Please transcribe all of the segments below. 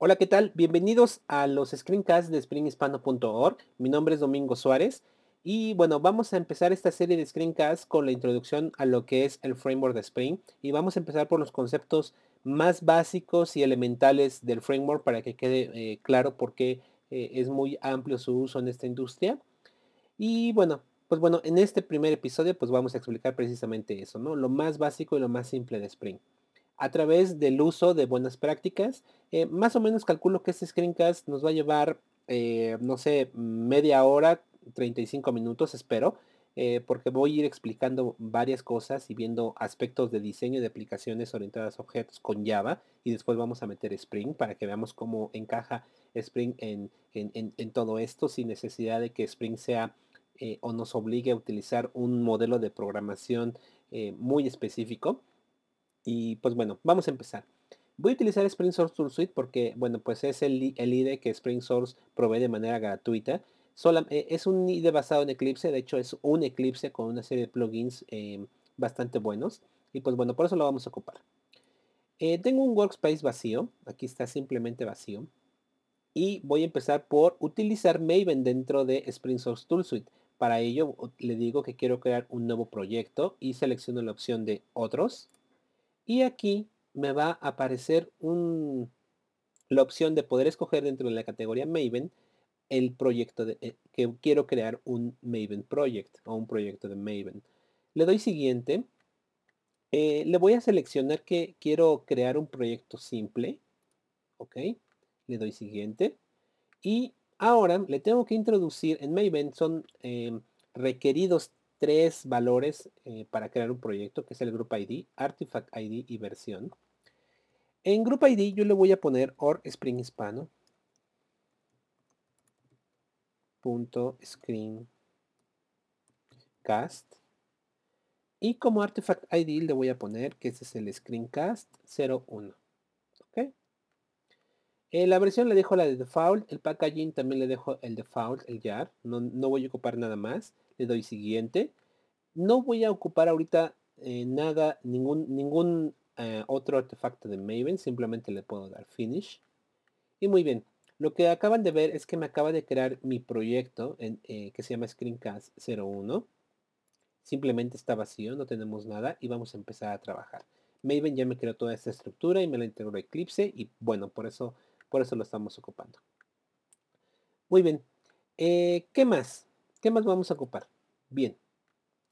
Hola, ¿qué tal? Bienvenidos a los screencasts de springhispano.org. Mi nombre es Domingo Suárez y bueno, vamos a empezar esta serie de screencasts con la introducción a lo que es el framework de Spring y vamos a empezar por los conceptos más básicos y elementales del framework para que quede eh, claro por qué eh, es muy amplio su uso en esta industria. Y bueno, pues bueno, en este primer episodio pues vamos a explicar precisamente eso, ¿no? Lo más básico y lo más simple de Spring a través del uso de buenas prácticas. Eh, más o menos calculo que este screencast nos va a llevar, eh, no sé, media hora, 35 minutos, espero, eh, porque voy a ir explicando varias cosas y viendo aspectos de diseño de aplicaciones orientadas a objetos con Java y después vamos a meter Spring para que veamos cómo encaja Spring en, en todo esto sin necesidad de que Spring sea o nos obligue a utilizar un modelo de programación muy específico. Y pues bueno, vamos a empezar. Voy a utilizar Spring Source Tool Suite porque, bueno, pues es el, el IDE que Spring Source provee de manera gratuita. Eh, es un IDE basado en Eclipse, de hecho es un Eclipse con una serie de plugins em, bastante buenos. Y pues bueno, por eso lo vamos a ocupar. Eh, tengo un workspace vacío, aquí está simplemente vacío. Y voy a empezar por utilizar Maven dentro de Spring Source Tool Suite. Para ello le digo que quiero crear un nuevo proyecto y selecciono la opción de otros y aquí me va a aparecer la opción de poder escoger dentro de la categoría Maven el proyecto eh, que quiero crear un Maven Project o un proyecto de Maven. Le doy siguiente. Eh, le voy a seleccionar que quiero crear un proyecto simple. Ok. Le doy siguiente. Y ahora le tengo que introducir en Maven son em, requeridos tres valores eh, para crear un proyecto, que es el Group ID, Artifact ID y versión. En Group ID yo le voy a poner or Spring Hispano. Punto screencast. Y como Artifact ID le voy a poner que ese es el screencast 01. ¿Ok? Eh, la versión le dejo la de default, el packaging también le dejo el default, el jar, no, no voy a ocupar nada más le doy siguiente. No voy a ocupar ahorita eh, nada, ningún, ningún eh, otro artefacto de Maven, simplemente le puedo dar finish. Y muy bien, lo que acaban de ver es que me acaba de crear mi proyecto en, eh, que se llama Screencast 01. Simplemente está vacío, no tenemos nada y vamos a empezar a trabajar. Maven ya me creó toda esta estructura y me la integró Eclipse y bueno, por eso, por eso lo estamos ocupando. Muy bien, ¿qué más? ¿Qué más vamos a ocupar? Bien,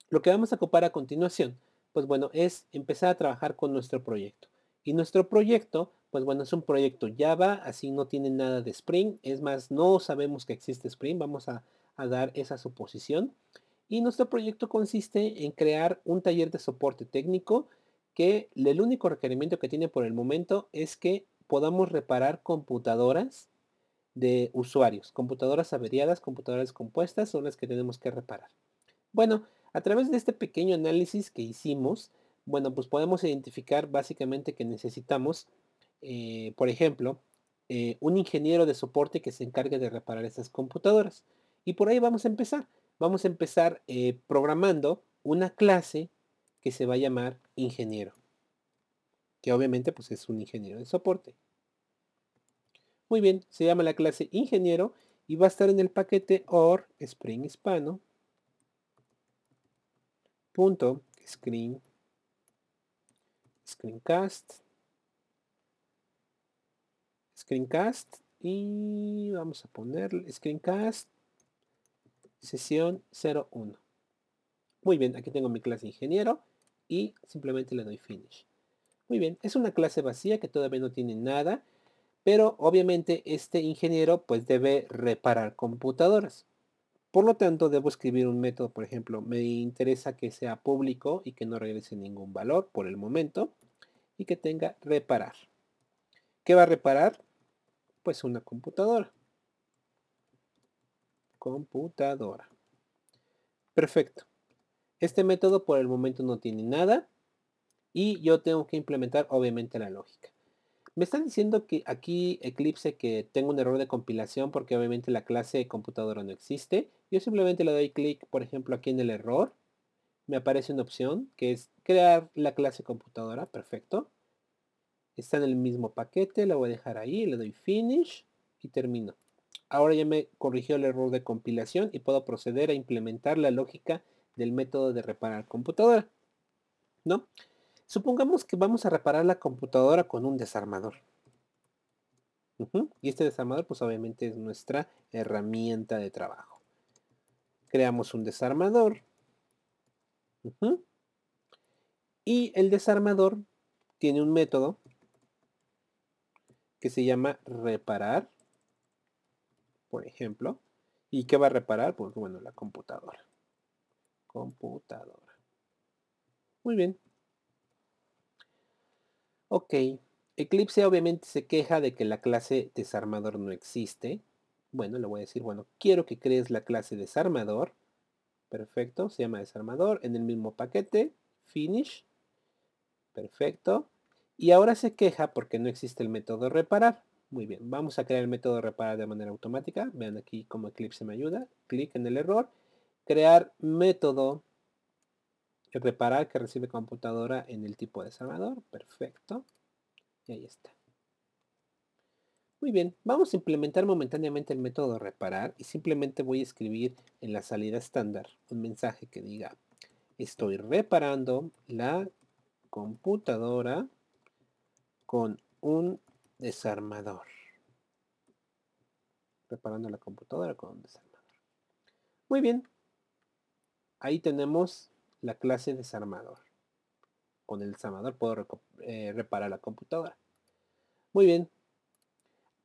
lo que vamos a ocupar a continuación, pues bueno, es empezar a trabajar con nuestro proyecto. Y nuestro proyecto, pues bueno, es un proyecto Java, así no tiene nada de Spring. Es más, no sabemos que existe Spring, vamos a, a dar esa suposición. Y nuestro proyecto consiste en crear un taller de soporte técnico que el único requerimiento que tiene por el momento es que podamos reparar computadoras de usuarios. Computadoras averiadas, computadoras compuestas son las que tenemos que reparar. Bueno, a través de este pequeño análisis que hicimos, bueno, pues podemos identificar básicamente que necesitamos, eh, por ejemplo, eh, un ingeniero de soporte que se encargue de reparar esas computadoras. Y por ahí vamos a empezar. Vamos a empezar eh, programando una clase que se va a llamar ingeniero. Que obviamente pues es un ingeniero de soporte. Muy bien, se llama la clase ingeniero y va a estar en el paquete or spring hispano. Screencast. Screencast y vamos a poner screencast sesión 01 muy bien aquí tengo mi clase ingeniero y simplemente le doy finish. Muy bien es una clase vacía que todavía no tiene nada pero obviamente este ingeniero pues debe reparar computadoras. Por lo tanto, debo escribir un método, por ejemplo, me interesa que sea público y que no regrese ningún valor por el momento y que tenga reparar. ¿Qué va a reparar? Pues una computadora. Computadora. Perfecto. Este método por el momento no tiene nada y yo tengo que implementar obviamente la lógica. Me están diciendo que aquí Eclipse que tengo un error de compilación porque obviamente la clase computadora no existe. Yo simplemente le doy clic, por ejemplo, aquí en el error. Me aparece una opción que es crear la clase computadora. Perfecto. Está en el mismo paquete, la voy a dejar ahí, le doy finish y termino. Ahora ya me corrigió el error de compilación y puedo proceder a implementar la lógica del método de reparar computadora. ¿No? Supongamos que vamos a reparar la computadora con un desarmador. Y este desarmador pues obviamente es nuestra herramienta de trabajo. Creamos un desarmador. Y el desarmador tiene un método que se llama reparar, por ejemplo. ¿Y qué va a reparar? Pues bueno, la computadora. Computadora. Muy bien. Ok. Eclipse obviamente se queja de que la clase desarmador no existe. Bueno, le voy a decir, bueno, quiero que crees la clase desarmador. Perfecto, se llama desarmador en el mismo paquete. Finish. Perfecto. Y ahora se queja porque no existe el método reparar. Muy bien, vamos a crear el método reparar de manera automática. Vean aquí cómo Eclipse me ayuda. Clic en el error. Crear método reparar que recibe computadora en el tipo desarmador. Perfecto. Y ahí está. Muy bien, vamos a implementar momentáneamente el método reparar y simplemente voy a escribir en la salida estándar un mensaje que diga estoy reparando la computadora con un desarmador. Reparando la computadora con un desarmador. Muy bien. Ahí tenemos la clase desarmador. Con el desarmador puedo eh, reparar la computadora. Muy bien.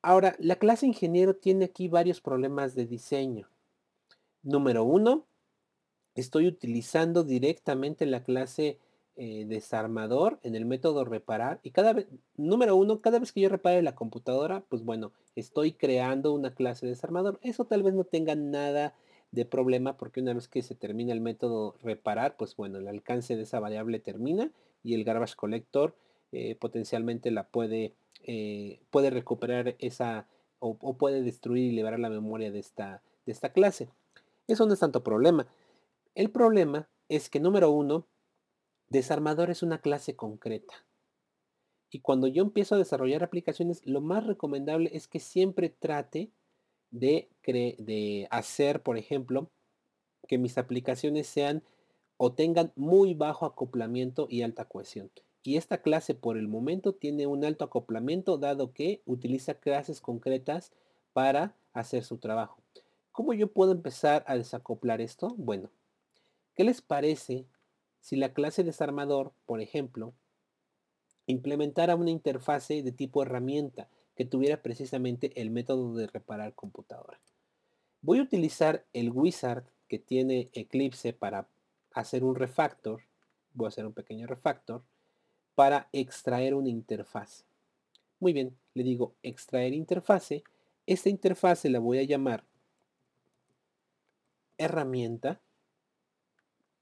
Ahora, la clase ingeniero tiene aquí varios problemas de diseño. Número uno, estoy utilizando directamente la clase eh, desarmador en el método reparar. Y cada vez, número uno, cada vez que yo repare la computadora, pues bueno, estoy creando una clase desarmador. Eso tal vez no tenga nada de problema porque una vez que se termina el método reparar, pues bueno, el alcance de esa variable termina y el garbage collector eh, potencialmente la puede, eh, puede recuperar esa o, puede destruir y liberar la memoria de esta, de esta clase. Eso no es tanto problema. El problema es que número uno, desarmador es una clase concreta. Y cuando yo empiezo a desarrollar aplicaciones, lo más recomendable es que siempre trate de, de hacer, por ejemplo, que mis aplicaciones sean o tengan muy bajo acoplamiento y alta cohesión. Y esta clase por el momento tiene un alto acoplamiento dado que utiliza clases concretas para hacer su trabajo. ¿Cómo yo puedo empezar a desacoplar esto? Bueno, ¿qué les parece si la clase desarmador, por ejemplo, implementara una interfase de tipo herramienta? Que tuviera precisamente el método de reparar computadora. Voy a utilizar el wizard que tiene Eclipse para hacer un refactor. Voy a hacer un pequeño refactor para extraer una interfase. Muy bien, le digo extraer interfase. Esta interfase la voy a llamar herramienta.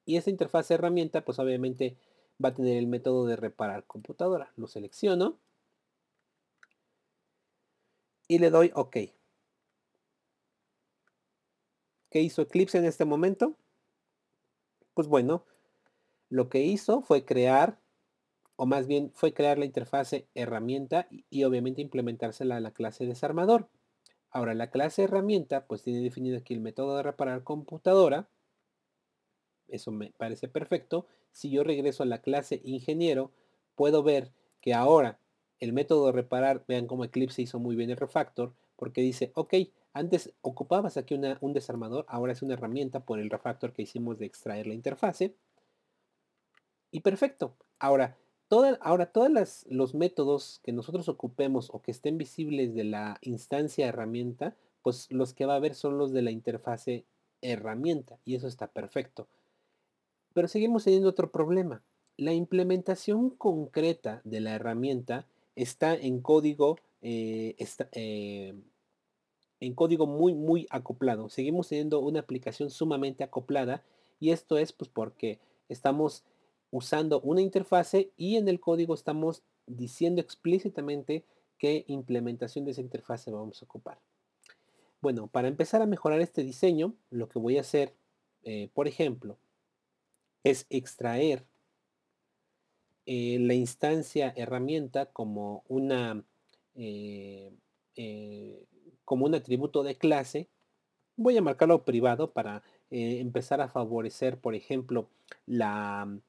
Y esta interfase herramienta, pues obviamente va a tener el método de reparar computadora. Lo selecciono y le doy OK. ¿Qué hizo Eclipse en este momento? Pues bueno, lo que hizo fue crear, o más bien fue crear la interfase herramienta y, obviamente implementársela a la clase desarmador. Ahora la clase herramienta pues tiene definido aquí el método de reparar computadora. Eso me parece perfecto. Si yo regreso a la clase ingeniero, puedo ver que ahora el método de reparar, vean cómo Eclipse hizo muy bien el refactor, porque dice, ok, antes ocupabas aquí un desarmador, ahora es una herramienta por el refactor que hicimos de extraer la interfase. Y perfecto. Ahora, ahora todos los métodos que nosotros ocupemos o que estén visibles de la instancia herramienta, pues los que va a haber son los de la interfase herramienta. Y eso está perfecto. Pero seguimos teniendo otro problema. La implementación concreta de la herramienta está en código, eh, eh, en código muy, muy acoplado. Seguimos teniendo una aplicación sumamente acoplada y esto es pues porque estamos usando una interfase y en el código estamos diciendo explícitamente qué implementación de esa interfase vamos a ocupar. Bueno, para empezar a mejorar este diseño, lo que voy a hacer, eh, por ejemplo, es extraer eh, la instancia herramienta como una eh, eh, como un atributo de clase, voy a marcarlo privado para empezar a favorecer, por ejemplo, la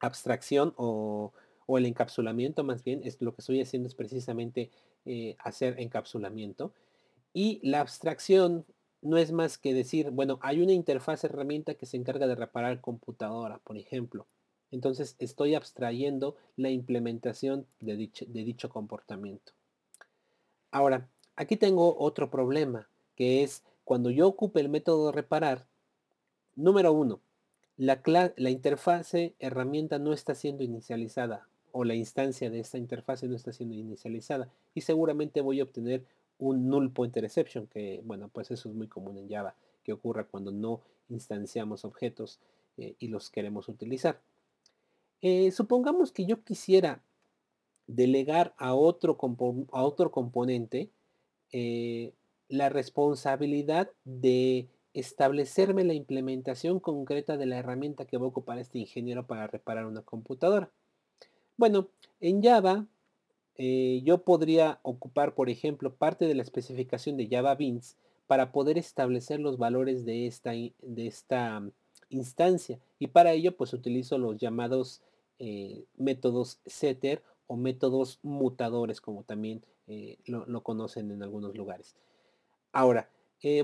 abstracción o, o, el encapsulamiento, más bien, es lo que estoy haciendo es precisamente hacer encapsulamiento. Y la abstracción no es más que decir, bueno, hay una interfaz herramienta que se encarga de reparar computadora, por ejemplo. Entonces estoy abstrayendo la implementación de dicho, comportamiento. Ahora, aquí tengo otro problema, que es cuando yo ocupe el método de reparar, número uno, la, la interfase herramienta no está siendo inicializada o la instancia de esta interfase no está siendo inicializada y seguramente voy a obtener un null pointer exception, que bueno, pues eso es muy común en Java, que ocurra cuando no instanciamos objetos eh, y los queremos utilizar. Eh, supongamos que yo quisiera delegar a otro, a otro componente eh, la responsabilidad de establecerme la implementación concreta de la herramienta que va a ocupar este ingeniero para reparar una computadora. Bueno, en Java eh, yo podría ocupar, por ejemplo, parte de la especificación de Java Beans para poder establecer los valores de esta, de esta instancia. Y para ello, pues utilizo los llamados eh, métodos setter o métodos mutadores, como también eh, lo, conocen en algunos lugares. Ahora,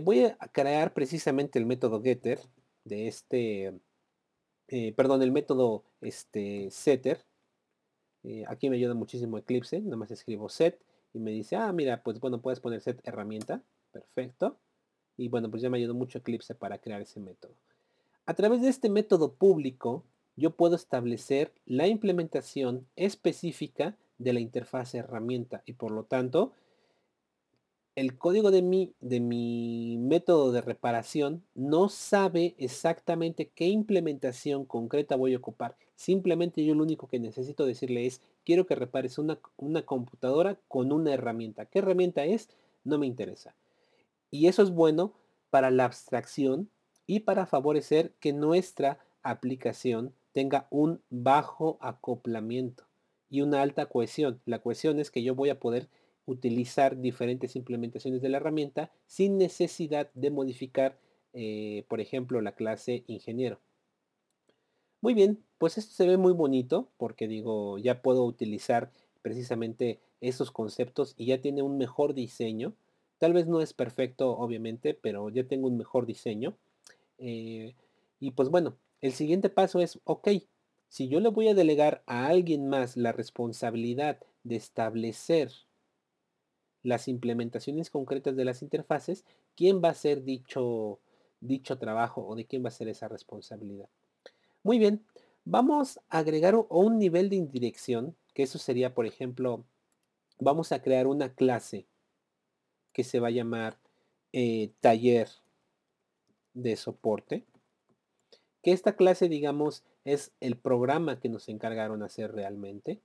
voy a crear precisamente el método getter de este, perdón, el método este, setter eh, aquí me ayuda muchísimo Eclipse, nada más escribo set y me dice, ah, mira, pues bueno, puedes poner set herramienta, perfecto. Y bueno, pues ya me ayudó mucho Eclipse para crear ese método. A través de este método público, yo puedo establecer la implementación específica de la interfaz herramienta y por lo tanto el código de mi, de mi método de reparación no sabe exactamente qué implementación concreta voy a ocupar. Simplemente yo lo único que necesito decirle es, quiero que repares una, una computadora con una herramienta. ¿Qué herramienta es? No me interesa. Y eso es bueno para la abstracción y para favorecer que nuestra aplicación tenga un bajo acoplamiento y una alta cohesión. La cohesión es que yo voy a poder utilizar diferentes implementaciones de la herramienta sin necesidad de modificar, eh, por ejemplo, la clase ingeniero. Muy bien, pues esto se ve muy bonito porque digo, ya puedo utilizar precisamente esos conceptos y ya tiene un mejor diseño. Tal vez no es perfecto, obviamente, pero ya tengo un mejor diseño. Eh, y pues bueno, el siguiente paso es, ok, si yo le voy a delegar a alguien más la responsabilidad de establecer las implementaciones concretas de las interfaces, quién va a hacer dicho, dicho trabajo o de quién va a ser esa responsabilidad. Muy bien, vamos a agregar un nivel de indirección, que eso sería, por ejemplo, vamos a crear una clase que se va a llamar eh, taller de soporte. Que esta clase, digamos, es el programa que nos encargaron hacer realmente.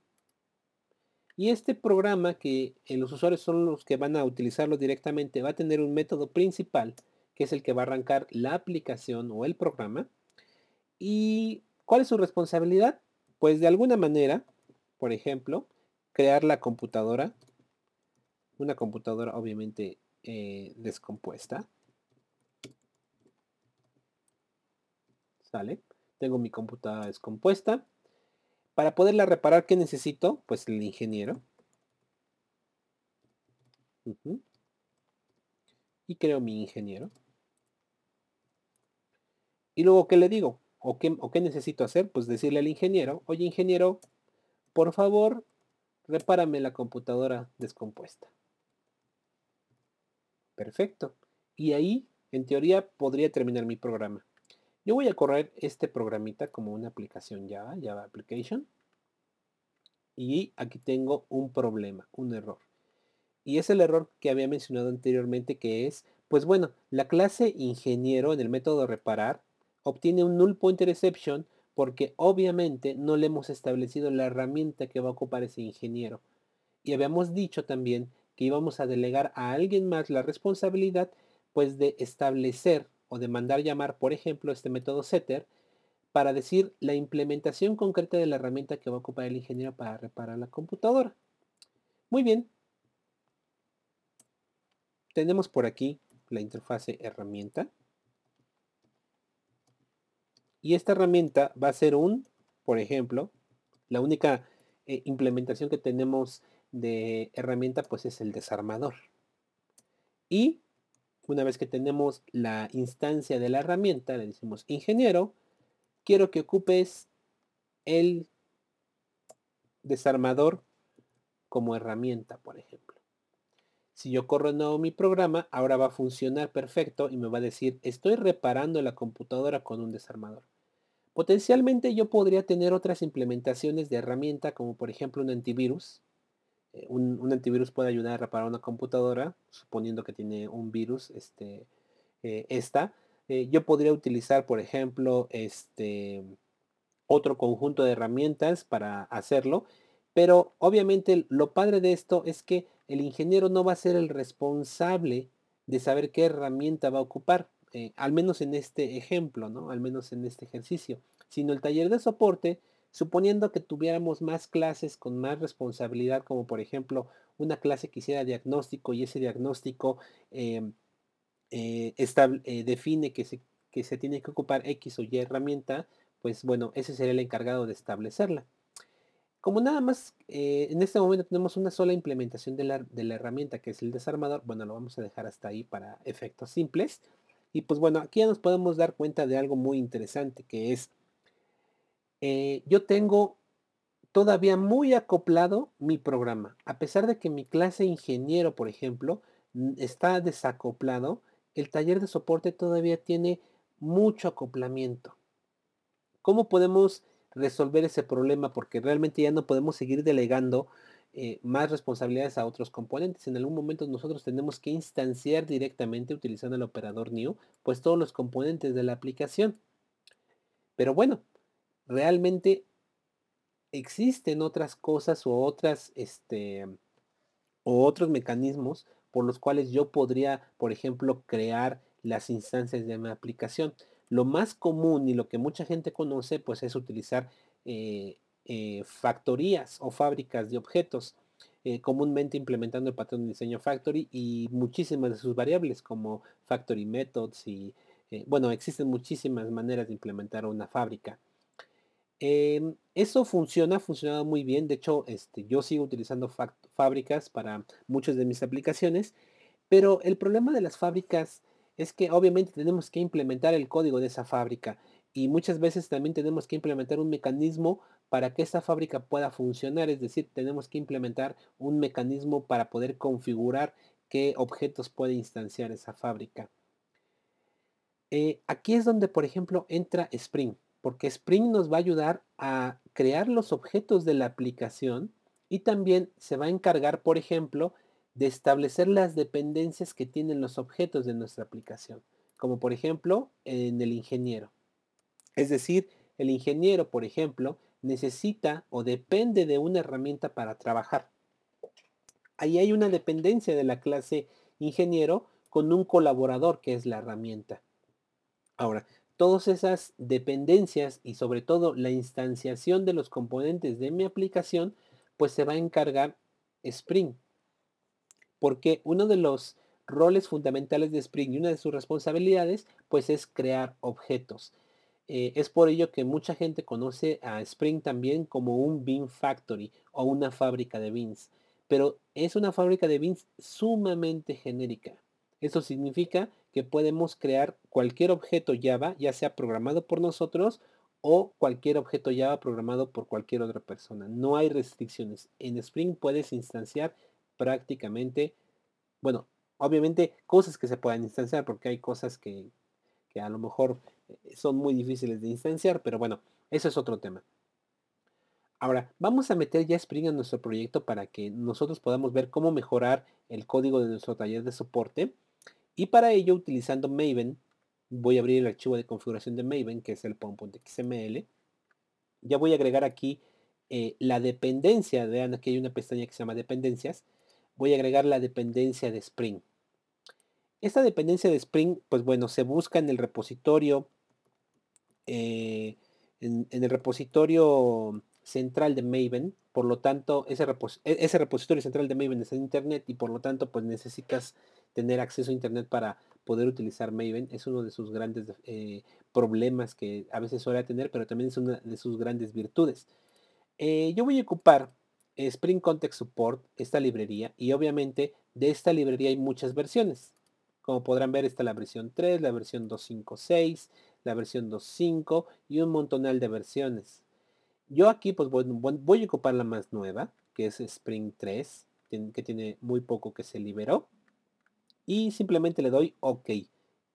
Y este programa que los usuarios son los que van a utilizarlo directamente va a tener un método principal que es el que va a arrancar la aplicación o el programa. ¿Y cuál es su responsabilidad? Pues de alguna manera, por ejemplo, crear la computadora. Una computadora obviamente eh, descompuesta. Tengo mi computadora descompuesta. Para poderla reparar, ¿qué necesito? Pues el ingeniero. Y creo mi ingeniero. Y luego, ¿qué le digo? ¿O qué, ¿O qué necesito hacer? Pues decirle al ingeniero, oye ingeniero, por favor, repárame la computadora descompuesta. Perfecto. Y ahí, en teoría, podría terminar mi programa. Yo voy a correr este programita como una aplicación Java, Java Application. Y aquí tengo un problema, un error. Y es el error que había mencionado anteriormente que es, pues bueno, la clase ingeniero en el método reparar obtiene un null pointer exception porque obviamente no le hemos establecido la herramienta que va a ocupar ese ingeniero. Y habíamos dicho también que íbamos a delegar a alguien más la responsabilidad pues de establecer o de mandar llamar, por ejemplo, este método setter para decir la implementación concreta de la herramienta que va a ocupar el ingeniero para reparar la computadora. Muy bien. Tenemos por aquí la interfase herramienta. Y esta herramienta va a ser un, por ejemplo, la única eh, implementación que tenemos de herramienta pues es el desarmador. Y una vez que tenemos la instancia de la herramienta, le decimos ingeniero, quiero que ocupes el desarmador como herramienta, por ejemplo. Si yo corro nuevo mi programa, ahora va a funcionar perfecto y me va a decir, estoy reparando la computadora con un desarmador. Potencialmente yo podría tener otras implementaciones de herramienta, como por ejemplo un antivirus. Eh, un, antivirus puede ayudar a reparar una computadora, suponiendo que tiene un virus, este, eh, esta. Eh, yo podría utilizar, por ejemplo, este, otro conjunto de herramientas para hacerlo. Pero obviamente lo padre de esto es que el ingeniero no va a ser el responsable de saber qué herramienta va a ocupar. Al menos en este ejemplo, ¿no? Al menos en este ejercicio, sino el taller de soporte, suponiendo que tuviéramos más clases con más responsabilidad, como por ejemplo una clase que hiciera diagnóstico y ese diagnóstico em, eh, eh, define que se, tiene que ocupar X o Y herramienta, pues bueno, ese sería el encargado de establecerla. Como nada más en este momento tenemos una sola implementación de la, de la, herramienta que es el desarmador, bueno, lo vamos a dejar hasta ahí para efectos simples. Y pues bueno, aquí ya nos podemos dar cuenta de algo muy interesante, que es, eh, yo tengo todavía muy acoplado mi programa. A pesar de que mi clase ingeniero, por ejemplo, está desacoplado, el taller de soporte todavía tiene mucho acoplamiento. ¿Cómo podemos resolver ese problema? Porque realmente ya no podemos seguir delegando eh, más responsabilidades a otros componentes. En algún momento nosotros tenemos que instanciar directamente utilizando el operador new, pues todos los componentes de la aplicación. Pero bueno, realmente existen otras cosas o otras, este, o otros mecanismos por los cuales yo podría, por ejemplo, crear las instancias de mi aplicación. Lo más común y lo que mucha gente conoce, pues es utilizar eh, eh, factorías o fábricas de objetos, eh, comúnmente implementando el patrón de diseño factory y muchísimas de sus variables como factory methods y bueno, existen muchísimas maneras de implementar una fábrica. Em, eso funciona, ha funcionado muy bien. De hecho, este, yo sigo utilizando fábricas para muchas de mis aplicaciones, pero el problema de las fábricas es que obviamente tenemos que implementar el código de esa fábrica y muchas veces también tenemos que implementar un mecanismo para que esta fábrica pueda funcionar, es decir, tenemos que implementar un mecanismo para poder configurar qué objetos puede instanciar esa fábrica. Eh, aquí es donde, por ejemplo, entra Spring, porque Spring nos va a ayudar a crear los objetos de la aplicación y también se va a encargar, por ejemplo, de establecer las dependencias que tienen los objetos de nuestra aplicación, como por ejemplo en el ingeniero. Es decir, el ingeniero, por ejemplo, necesita o depende de una herramienta para trabajar. Ahí hay una dependencia de la clase ingeniero con un colaborador que es la herramienta. Ahora, todas esas dependencias y sobre todo la instanciación de los componentes de mi aplicación, pues se va a encargar Spring. Porque uno de los roles fundamentales de Spring y una de sus responsabilidades, pues es crear objetos. Eh, es por ello que mucha gente conoce a Spring también como un Bean Factory o una fábrica de beans. Pero es una fábrica de beans sumamente genérica. Eso significa que podemos crear cualquier objeto Java, ya sea programado por nosotros o cualquier objeto Java programado por cualquier otra persona. No hay restricciones. En Spring puedes instanciar prácticamente, bueno, obviamente cosas que se puedan instanciar porque hay cosas que, que a lo mejor eh, son muy difíciles de instanciar, pero bueno, eso es otro tema. Ahora, vamos a meter ya Spring en nuestro proyecto para que nosotros podamos ver cómo mejorar el código de nuestro taller de soporte. Y para ello, utilizando Maven, voy a abrir el archivo de configuración de Maven, que es el pom.xml. Ya voy a agregar aquí eh, la dependencia. Vean, aquí hay una pestaña que se llama dependencias. Voy a agregar la dependencia de Spring. Esta dependencia de Spring, pues bueno, se busca en el repositorio eh, en, el repositorio central de Maven, por lo tanto, ese, e, ese, repositorio central de Maven está en Internet y por lo tanto, pues necesitas tener acceso a Internet para poder utilizar Maven. Es uno de sus grandes eh, problemas que a veces suele tener, pero también es una de sus grandes virtudes. Eh, yo voy a ocupar Spring Context Support, esta librería, y obviamente de esta librería hay muchas versiones. Como podrán ver está la versión 3, la versión 256, la versión 2.5 y un montonal de versiones. Yo aquí pues voy, voy, a ocupar la más nueva, que es Spring 3, que tiene muy poco que se liberó. Y simplemente le doy OK.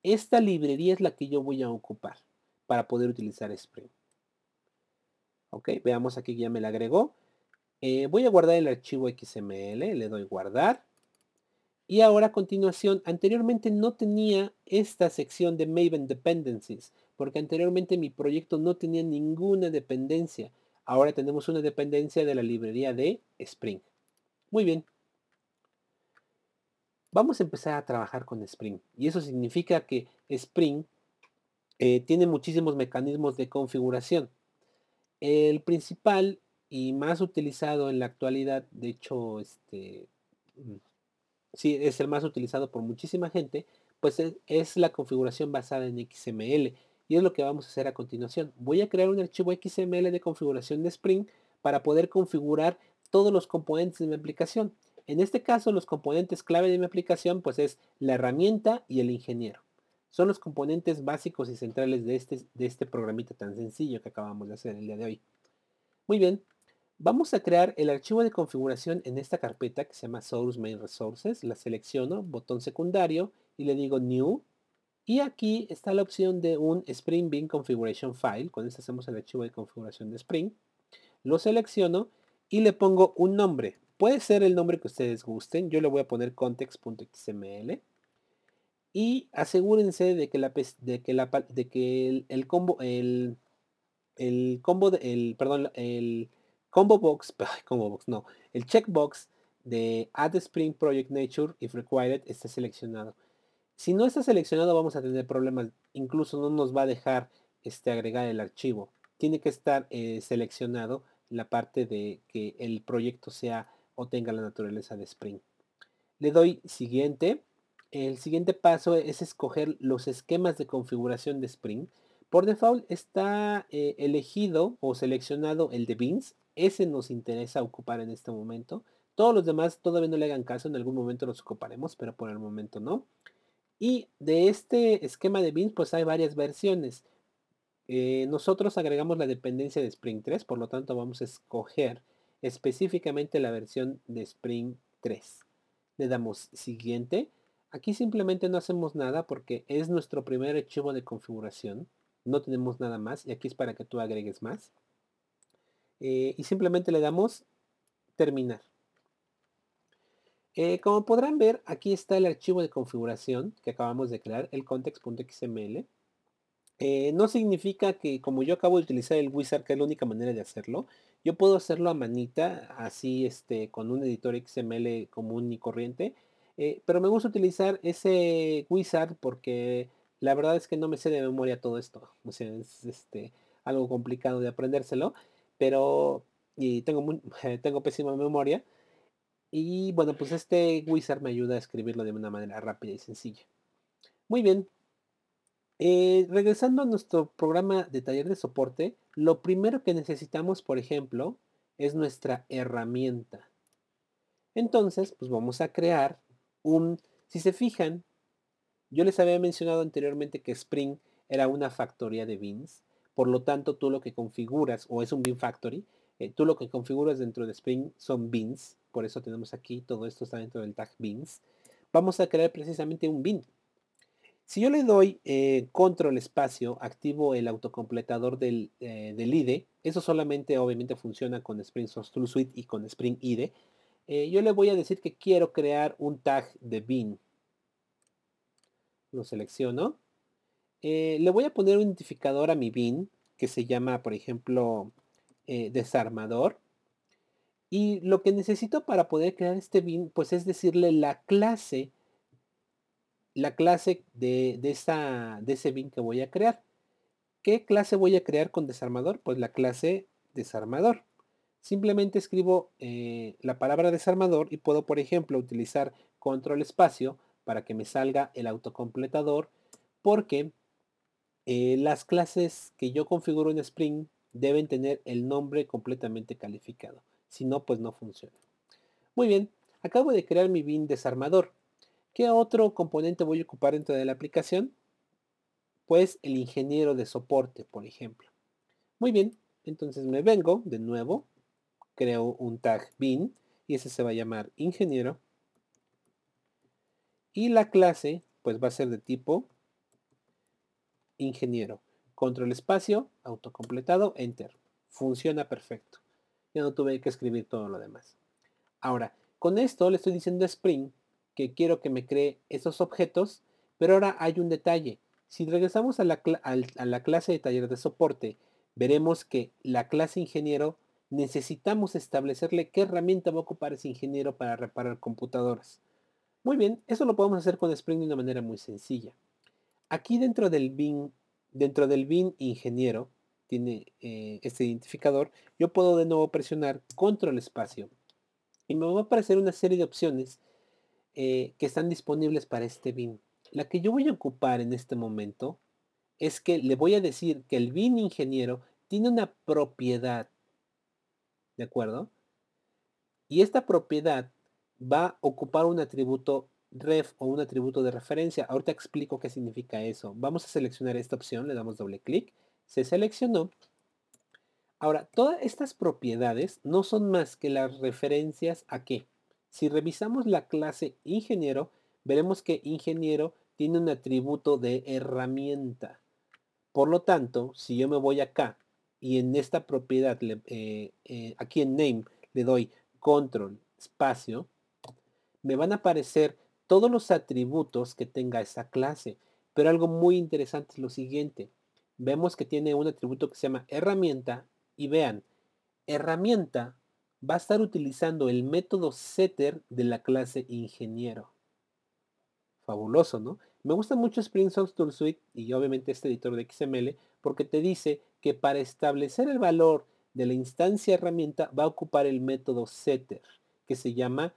Esta librería es la que yo voy a ocupar para poder utilizar Spring. Ok, veamos aquí que ya me la agregó. Eh, voy a guardar el archivo XML, le doy guardar. Y ahora a continuación, anteriormente no tenía esta sección de Maven Dependencies, porque anteriormente mi proyecto no tenía ninguna dependencia. Ahora tenemos una dependencia de la librería de Spring. Muy bien. Vamos a empezar a trabajar con Spring. Y eso significa que Spring eh, tiene muchísimos mecanismos de configuración. El principal y más utilizado en la actualidad, de hecho, este, mm, sí, es el más utilizado por muchísima gente, pues es, la configuración basada en XML. Y es lo que vamos a hacer a continuación. Voy a crear un archivo XML de configuración de Spring para poder configurar todos los componentes de mi aplicación. En este caso, los componentes clave de mi aplicación, pues es la herramienta y el ingeniero. Son los componentes básicos y centrales de este, de este programita tan sencillo que acabamos de hacer el día de hoy. Muy bien, vamos a crear el archivo de configuración en esta carpeta que se llama Source Main Resources. La selecciono, botón secundario y le digo New. Y aquí está la opción de un Spring Bean Configuration File. Con esto hacemos el archivo de configuración de Spring. Lo selecciono y le pongo un nombre. Puede ser el nombre que ustedes gusten. Yo le voy a poner context.xml y asegúrense de que de de el, combo el combo el perdón el combo box combo box no el checkbox de add spring project nature if required está seleccionado si no está seleccionado vamos a tener problemas incluso no nos va a dejar este agregar el archivo tiene que estar eh, seleccionado la parte de que el proyecto sea o tenga la naturaleza de spring le doy siguiente el siguiente paso es escoger los esquemas de configuración de Spring. Por default está eh, elegido o seleccionado el de Beans. Ese nos interesa ocupar en este momento. Todos los demás todavía no le hagan caso, en algún momento los ocuparemos, pero por el momento no. Y de este esquema de Beans pues hay varias versiones. Eh, nosotros agregamos la dependencia de Spring 3, por lo tanto vamos a escoger específicamente la versión de Spring 3. Le damos siguiente Aquí simplemente no hacemos nada porque es nuestro primer archivo de configuración. No tenemos nada más y aquí es para que tú agregues más. Eh, y simplemente le damos terminar. Eh, como podrán ver, aquí está el archivo de configuración que acabamos de crear, el context.xml. Eh, no significa que como yo acabo de utilizar el wizard, que es la única manera de hacerlo, yo puedo hacerlo a manita, así este, con un editor XML común y corriente, eh, pero me gusta utilizar ese wizard porque la verdad es que no me sé de memoria todo esto. O sea, es este, algo complicado de aprendérselo. Pero tengo, tengo pésima memoria. Y bueno, pues este wizard me ayuda a escribirlo de una manera rápida y sencilla. Muy bien. Eh, regresando a nuestro programa de taller de soporte, lo primero que necesitamos, por ejemplo, es nuestra herramienta. Entonces, pues vamos a crear un, si se fijan, yo les había mencionado anteriormente que Spring era una factoría de beans, por lo tanto tú lo que configuras, o es un bean factory, eh, tú lo que configuras dentro de Spring son beans, por eso tenemos aquí, todo esto está dentro del tag beans. Vamos a crear precisamente un bean. Si yo le doy eh, control espacio, activo el autocompletador del, eh, del, IDE, eso solamente obviamente funciona con Spring Source Tool Suite y con Spring IDE, eh, yo le voy a decir que quiero crear un tag de bin. Lo selecciono. Eh, le voy a poner un identificador a mi bin que se llama, por ejemplo, desarmador. Y lo que necesito para poder crear este bin, pues es decirle la clase, la clase de, de ese bin que voy a crear. ¿Qué clase voy a crear con desarmador? Pues la clase desarmador. Simplemente escribo eh, la palabra desarmador y puedo, por ejemplo, utilizar control espacio para que me salga el autocompletador porque eh, las clases que yo configuro en Spring deben tener el nombre completamente calificado. Si no, pues no funciona. Muy bien, acabo de crear mi bin desarmador. ¿Qué otro componente voy a ocupar dentro de la aplicación? Pues el ingeniero de soporte, por ejemplo. Muy bien, entonces me vengo de nuevo, creo un tag bin y ese se va a llamar ingeniero. Y la clase pues va a ser de tipo ingeniero. Control espacio, autocompletado, enter. Funciona perfecto. Ya no tuve que escribir todo lo demás. Ahora, con esto le estoy diciendo Spring que quiero que me cree esos objetos, pero ahora hay un detalle. Si regresamos a la, clase de taller de soporte, veremos que la clase ingeniero necesitamos establecerle qué herramienta va a ocupar ese ingeniero para reparar computadoras. Muy bien, eso lo podemos hacer con Spring de una manera muy sencilla. Aquí dentro del bin, dentro del bin ingeniero, tiene eh, este identificador, yo puedo de nuevo presionar control espacio y me va a aparecer una serie de opciones eh, que están disponibles para este bin. La que yo voy a ocupar en este momento es que le voy a decir que el bin ingeniero tiene una propiedad. ¿De acuerdo? Y esta propiedad va a ocupar un atributo ref o un atributo de referencia. Ahorita explico qué significa eso. Vamos a seleccionar esta opción, le damos doble clic, se seleccionó. Ahora, todas estas propiedades no son más que las referencias a qué. Si revisamos la clase ingeniero, veremos que ingeniero tiene un atributo de herramienta. Por lo tanto, si yo me voy acá y en esta propiedad, eh, eh, aquí en name, le doy control espacio, me van a aparecer todos los atributos que tenga esa clase. Pero algo muy interesante es lo siguiente. Vemos que tiene un atributo que se llama herramienta y vean, herramienta va a estar utilizando el método setter de la clase ingeniero. Fabuloso, ¿no? Me gusta mucho Spring Tool Suite y obviamente este editor de XML porque te dice que para establecer el valor de la instancia herramienta va a ocupar el método setter que se llama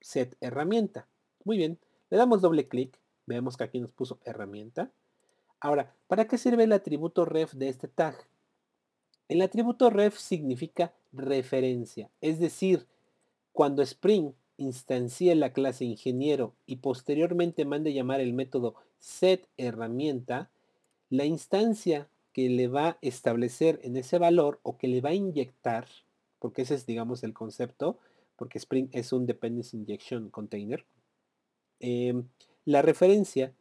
set herramienta. Muy bien, le damos doble clic, vemos que aquí nos puso herramienta. Ahora, ¿para qué sirve el atributo ref de este tag? El atributo ref significa referencia, es decir, cuando Spring instancie la clase ingeniero y posteriormente mande llamar el método set herramienta, la instancia que le va a establecer en ese valor o que le va a inyectar, porque ese es digamos el concepto, porque Spring es un Dependency Injection Container. Em, la referencia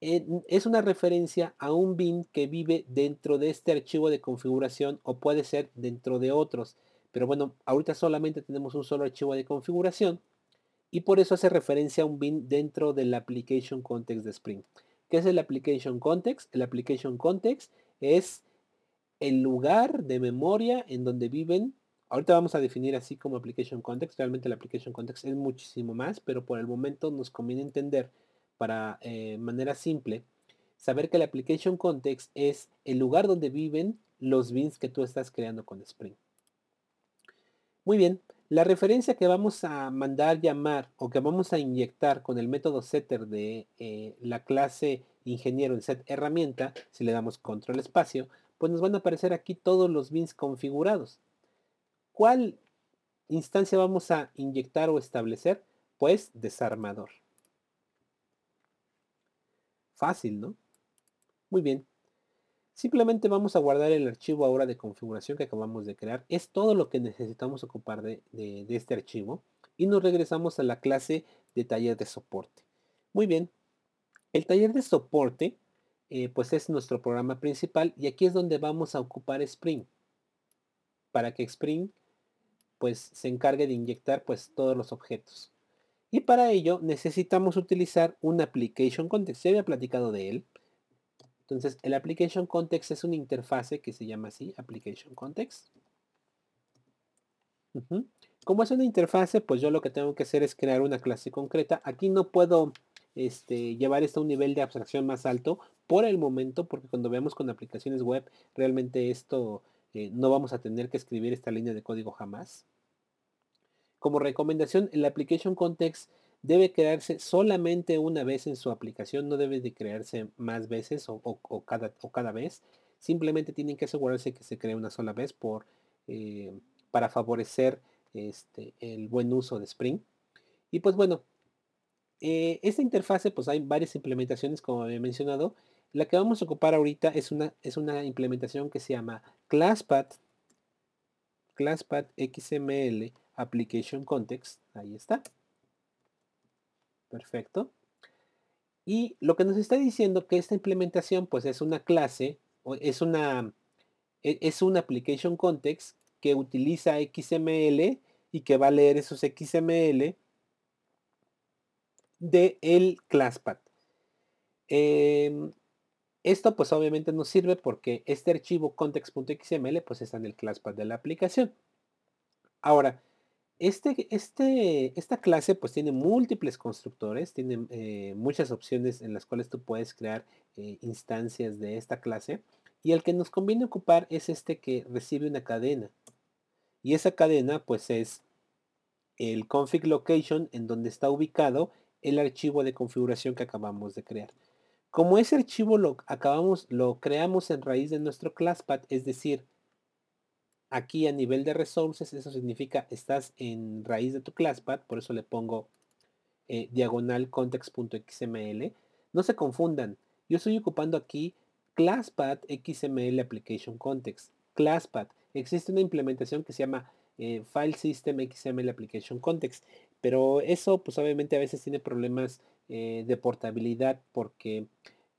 es una referencia a un bin que vive dentro de este archivo de configuración o puede ser dentro de otros. Pero bueno, ahorita solamente tenemos un solo archivo de configuración y por eso hace referencia a un bin dentro del Application Context de Spring. ¿Qué es el Application Context? El Application Context es el lugar de memoria en donde viven Ahorita vamos a definir así como Application Context. Realmente el Application Context es muchísimo más, pero por el momento nos conviene entender para eh, manera simple, saber que el Application Context es el lugar donde viven los bins que tú estás creando con Spring. Muy bien, la referencia que vamos a mandar llamar o que vamos a inyectar con el método setter de eh, la clase ingeniero en set herramienta, si le damos control espacio, pues nos van a aparecer aquí todos los bins configurados. ¿Cuál instancia vamos a inyectar o establecer? Pues desarmador. Fácil, ¿no? Muy bien. Simplemente vamos a guardar el archivo ahora de configuración que acabamos de crear. Es todo lo que necesitamos ocupar de, este archivo. Y nos regresamos a la clase de taller de soporte. Muy bien. El taller de soporte eh, pues es nuestro programa principal y aquí es donde vamos a ocupar Spring. Para que Spring pues se encargue de inyectar pues todos los objetos. Y para ello necesitamos utilizar un application context. Se había platicado de él. Entonces el application context es una interfase que se llama así, application context. Como es una interfase, pues yo lo que tengo que hacer es crear una clase concreta. Aquí no puedo este, llevar esto a un nivel de abstracción más alto por el momento, porque cuando veamos con aplicaciones web, realmente esto eh, no vamos a tener que escribir esta línea de código jamás. Como recomendación, el application context debe crearse solamente una vez en su aplicación, no debe de crearse más veces o, cada, o cada, vez. Simplemente tienen que asegurarse que se cree una sola vez por, eh, para favorecer este, el buen uso de Spring. Y pues bueno, eh, esta interfase pues hay varias implementaciones como había mencionado. La que vamos a ocupar ahorita es una, es una implementación que se llama ClassPath, ClassPath XML Application Context. Ahí está. Perfecto. Y lo que nos está diciendo que esta implementación pues es una clase, o es una, e, es una application context que utiliza XML y que va a leer esos XML de el ClassPath. Em, esto pues obviamente nos sirve porque este archivo context.xml pues está en el ClassPath de la aplicación. Ahora, este, este, esta clase pues tiene múltiples constructores, tiene eh, muchas opciones en las cuales tú puedes crear eh, instancias de esta clase y el que nos conviene ocupar es este que recibe una cadena y esa cadena pues es el config location en donde está ubicado el archivo de configuración que acabamos de crear. Como ese archivo lo acabamos, lo creamos en raíz de nuestro classpath, es decir, aquí a nivel de resources, eso significa estás en raíz de tu ClassPath, por eso le pongo eh, diagonal context.xml. No se confundan, yo estoy ocupando aquí ClassPath XML Application Context. ClassPath. Existe una implementación que se llama eh, File System XML Application Context, pero eso pues obviamente a veces tiene problemas eh, de portabilidad porque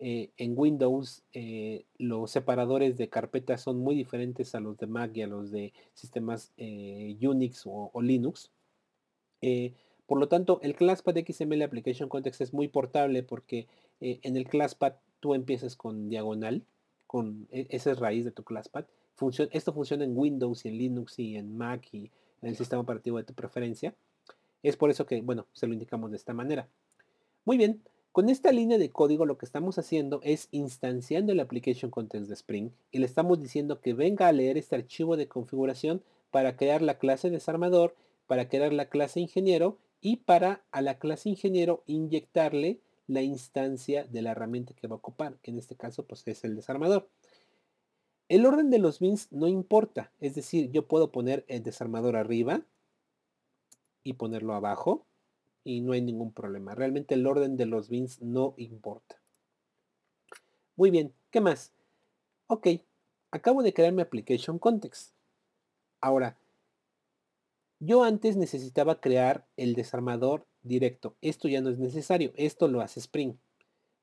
eh, en Windows eh, los separadores de carpetas son muy diferentes a los de Mac y a los de sistemas eh, Unix o, Linux. por lo tanto, el ClassPad XML Application Context es muy portable porque en el ClassPad tú empiezas con diagonal, con e, esa es raíz de tu ClassPad. esto funciona en Windows y en Linux y en Mac y en el sistema operativo de tu preferencia. Es por eso que, bueno, se lo indicamos de esta manera. Muy bien, con esta línea de código lo que estamos haciendo es instanciando el application context de Spring y le estamos diciendo que venga a leer este archivo de configuración para crear la clase desarmador, para crear la clase ingeniero y para a la clase ingeniero inyectarle la instancia de la herramienta que va a ocupar, que en este caso pues es el desarmador. El orden de los bins no importa, es decir, yo puedo poner el desarmador arriba y ponerlo abajo y no hay ningún problema. Realmente el orden de los bins no importa. Muy bien, ¿qué más? Ok, acabo de crear mi application context. Ahora, yo antes necesitaba crear el desarmador directo. Esto ya no es necesario. Esto lo hace Spring.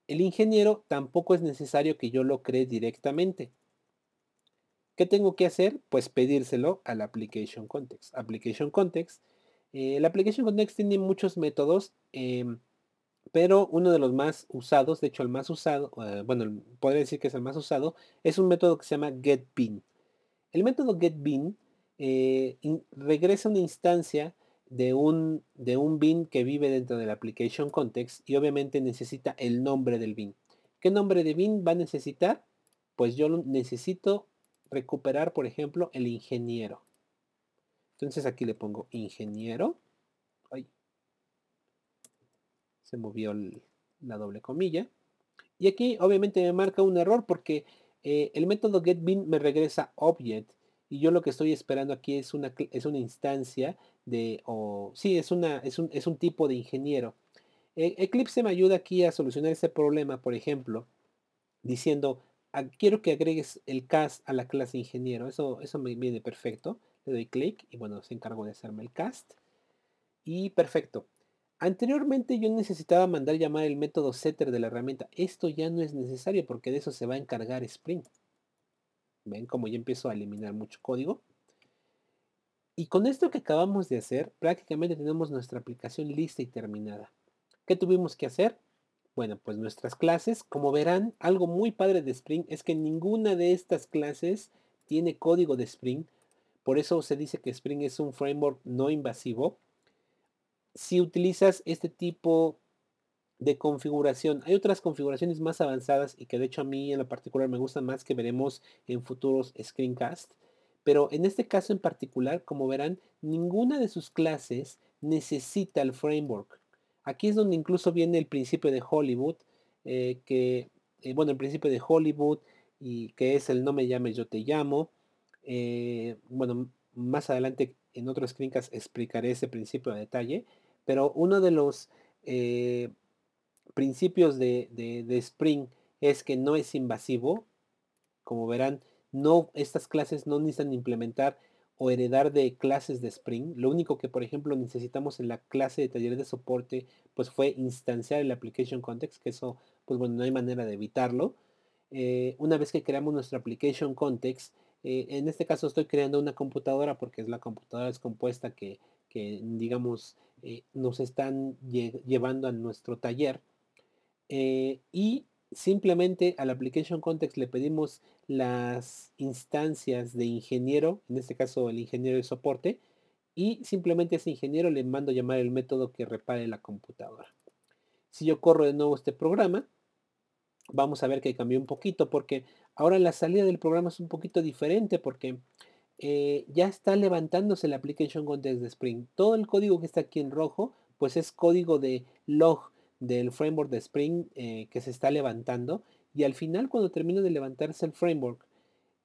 El ingeniero tampoco es necesario que yo lo cree directamente. ¿Qué tengo que hacer? Pues pedírselo al application context. Application context eh, la Application Context tiene muchos métodos, em, pero uno de los más usados, de hecho el más usado, eh, bueno, podría decir que es el más usado, es un método que se llama getBin. El método getBin eh, regresa una instancia de un, de un bin que vive dentro del application context y obviamente necesita el nombre del bin. ¿Qué nombre de bin va a necesitar? Pues yo necesito recuperar, por ejemplo, el ingeniero. Entonces aquí le pongo ingeniero. se movió la doble comilla. Y aquí obviamente me marca un error porque eh, el método getBin me regresa object y yo lo que estoy esperando aquí es una, es una instancia de, o sí, es, una, es, un, es un tipo de ingeniero. E, Eclipse me ayuda aquí a solucionar ese problema, por ejemplo, diciendo, ah, quiero que agregues el cast a la clase ingeniero. Eso, eso me viene perfecto le doy clic y bueno, se encargo de hacerme el cast. Y perfecto. Anteriormente yo necesitaba mandar llamar el método setter de la herramienta. Esto ya no es necesario porque de eso se va a encargar Spring. Ven como ya empiezo a eliminar mucho código. Y con esto que acabamos de hacer, prácticamente tenemos nuestra aplicación lista y terminada. ¿Qué tuvimos que hacer? Bueno, pues nuestras clases, como verán, algo muy padre de Spring es que ninguna de estas clases tiene código de Spring, por eso se dice que Spring es un framework no invasivo. Si utilizas este tipo de configuración. Hay otras configuraciones más avanzadas y que de hecho a mí en lo particular me gustan más que veremos en futuros screencasts. Pero en este caso en particular, como verán, ninguna de sus clases necesita el framework. Aquí es donde incluso viene el principio de Hollywood, eh, que, eh, bueno, el principio de Hollywood y que es el no me llames, yo te llamo. Eh, bueno, más adelante en otros screencasts explicaré ese principio a detalle, pero uno de los principios de, de, Spring es que no es invasivo. Como verán, no, estas clases no necesitan implementar o heredar de clases de Spring. Lo único que, por ejemplo, necesitamos en la clase de taller de soporte, pues fue instanciar el application context, que eso, pues bueno, no hay manera de evitarlo. Eh, una vez que creamos nuestro application context, eh, en este caso estoy creando una computadora porque es la computadora descompuesta que, que digamos, eh, nos están llevando a nuestro taller. y simplemente al application context le pedimos las instancias de ingeniero, en este caso el ingeniero de soporte, y simplemente a ese ingeniero le mando llamar el método que repare la computadora. Si yo corro de nuevo este programa, vamos a ver que cambió un poquito porque ahora la salida del programa es un poquito diferente porque eh, ya está levantándose la application context de Spring. Todo el código que está aquí en rojo, pues es código de log del framework de Spring eh, que se está levantando y al final cuando termino de levantarse el framework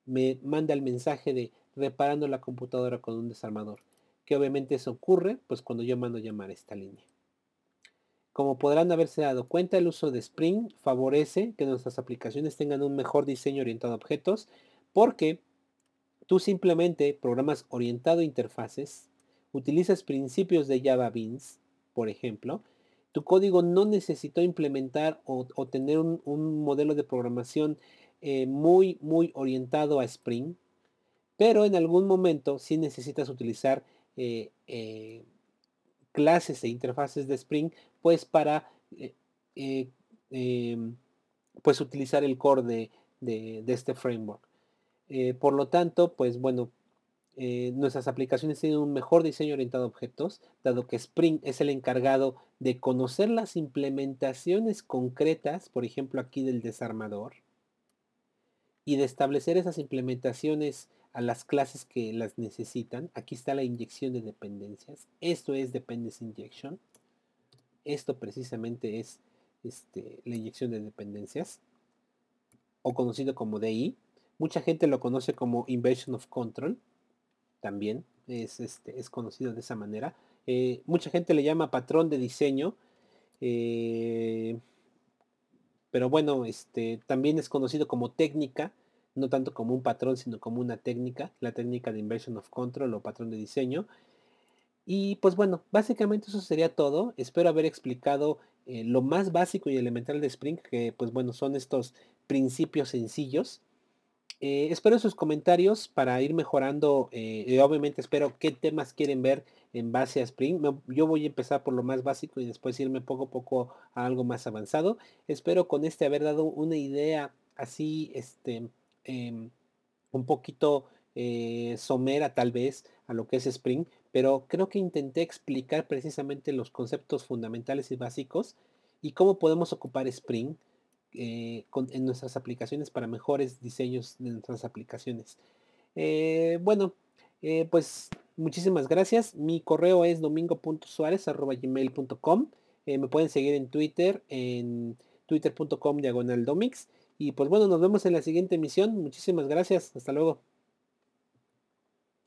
me manda el mensaje de reparando la computadora con un desarmador que obviamente eso ocurre pues cuando yo mando llamar esta línea como podrán haberse dado cuenta el uso de Spring favorece que nuestras aplicaciones tengan un mejor diseño orientado a objetos porque tú simplemente programas orientado a interfaces utilizas principios de Java Beans por ejemplo tu código no necesitó implementar o, tener un, modelo de programación eh, muy, muy orientado a Spring, pero en algún momento sí necesitas utilizar eh, eh, clases e interfaces de Spring, pues para em, pues utilizar el core de este framework. por lo tanto, pues bueno, eh, nuestras aplicaciones tienen un mejor diseño orientado a objetos, dado que Spring es el encargado de conocer las implementaciones concretas, por ejemplo aquí del desarmador, y de establecer esas implementaciones a las clases que las necesitan. Aquí está la inyección de dependencias. Esto es Dependency Injection. Esto precisamente es este, la inyección de dependencias, o conocido como DI. Mucha gente lo conoce como Inversion of Control también es, este, es conocido de esa manera. Eh, mucha gente le llama patrón de diseño, eh, pero bueno, este, también es conocido como técnica, no tanto como un patrón, sino como una técnica, la técnica de inversion of control o patrón de diseño. Y pues bueno, básicamente eso sería todo. Espero haber explicado eh, lo más básico y elemental de Spring, que pues bueno, son estos principios sencillos eh, espero sus comentarios para ir mejorando. Eh, obviamente espero qué temas quieren ver en base a Spring. yo voy a empezar por lo más básico y después irme poco a poco a algo más avanzado. Espero con este haber dado una idea así, este, em, un poquito eh, somera tal vez a lo que es Spring, pero creo que intenté explicar precisamente los conceptos fundamentales y básicos y cómo podemos ocupar Spring eh, en nuestras aplicaciones para mejores diseños de nuestras aplicaciones. Eh, bueno, pues muchísimas gracias. Mi correo es domingo.suárez.gmail.com. me pueden seguir en Twitter, en twitter.com diagonal domix. Y pues bueno, nos vemos en la siguiente emisión. Muchísimas gracias. Hasta luego.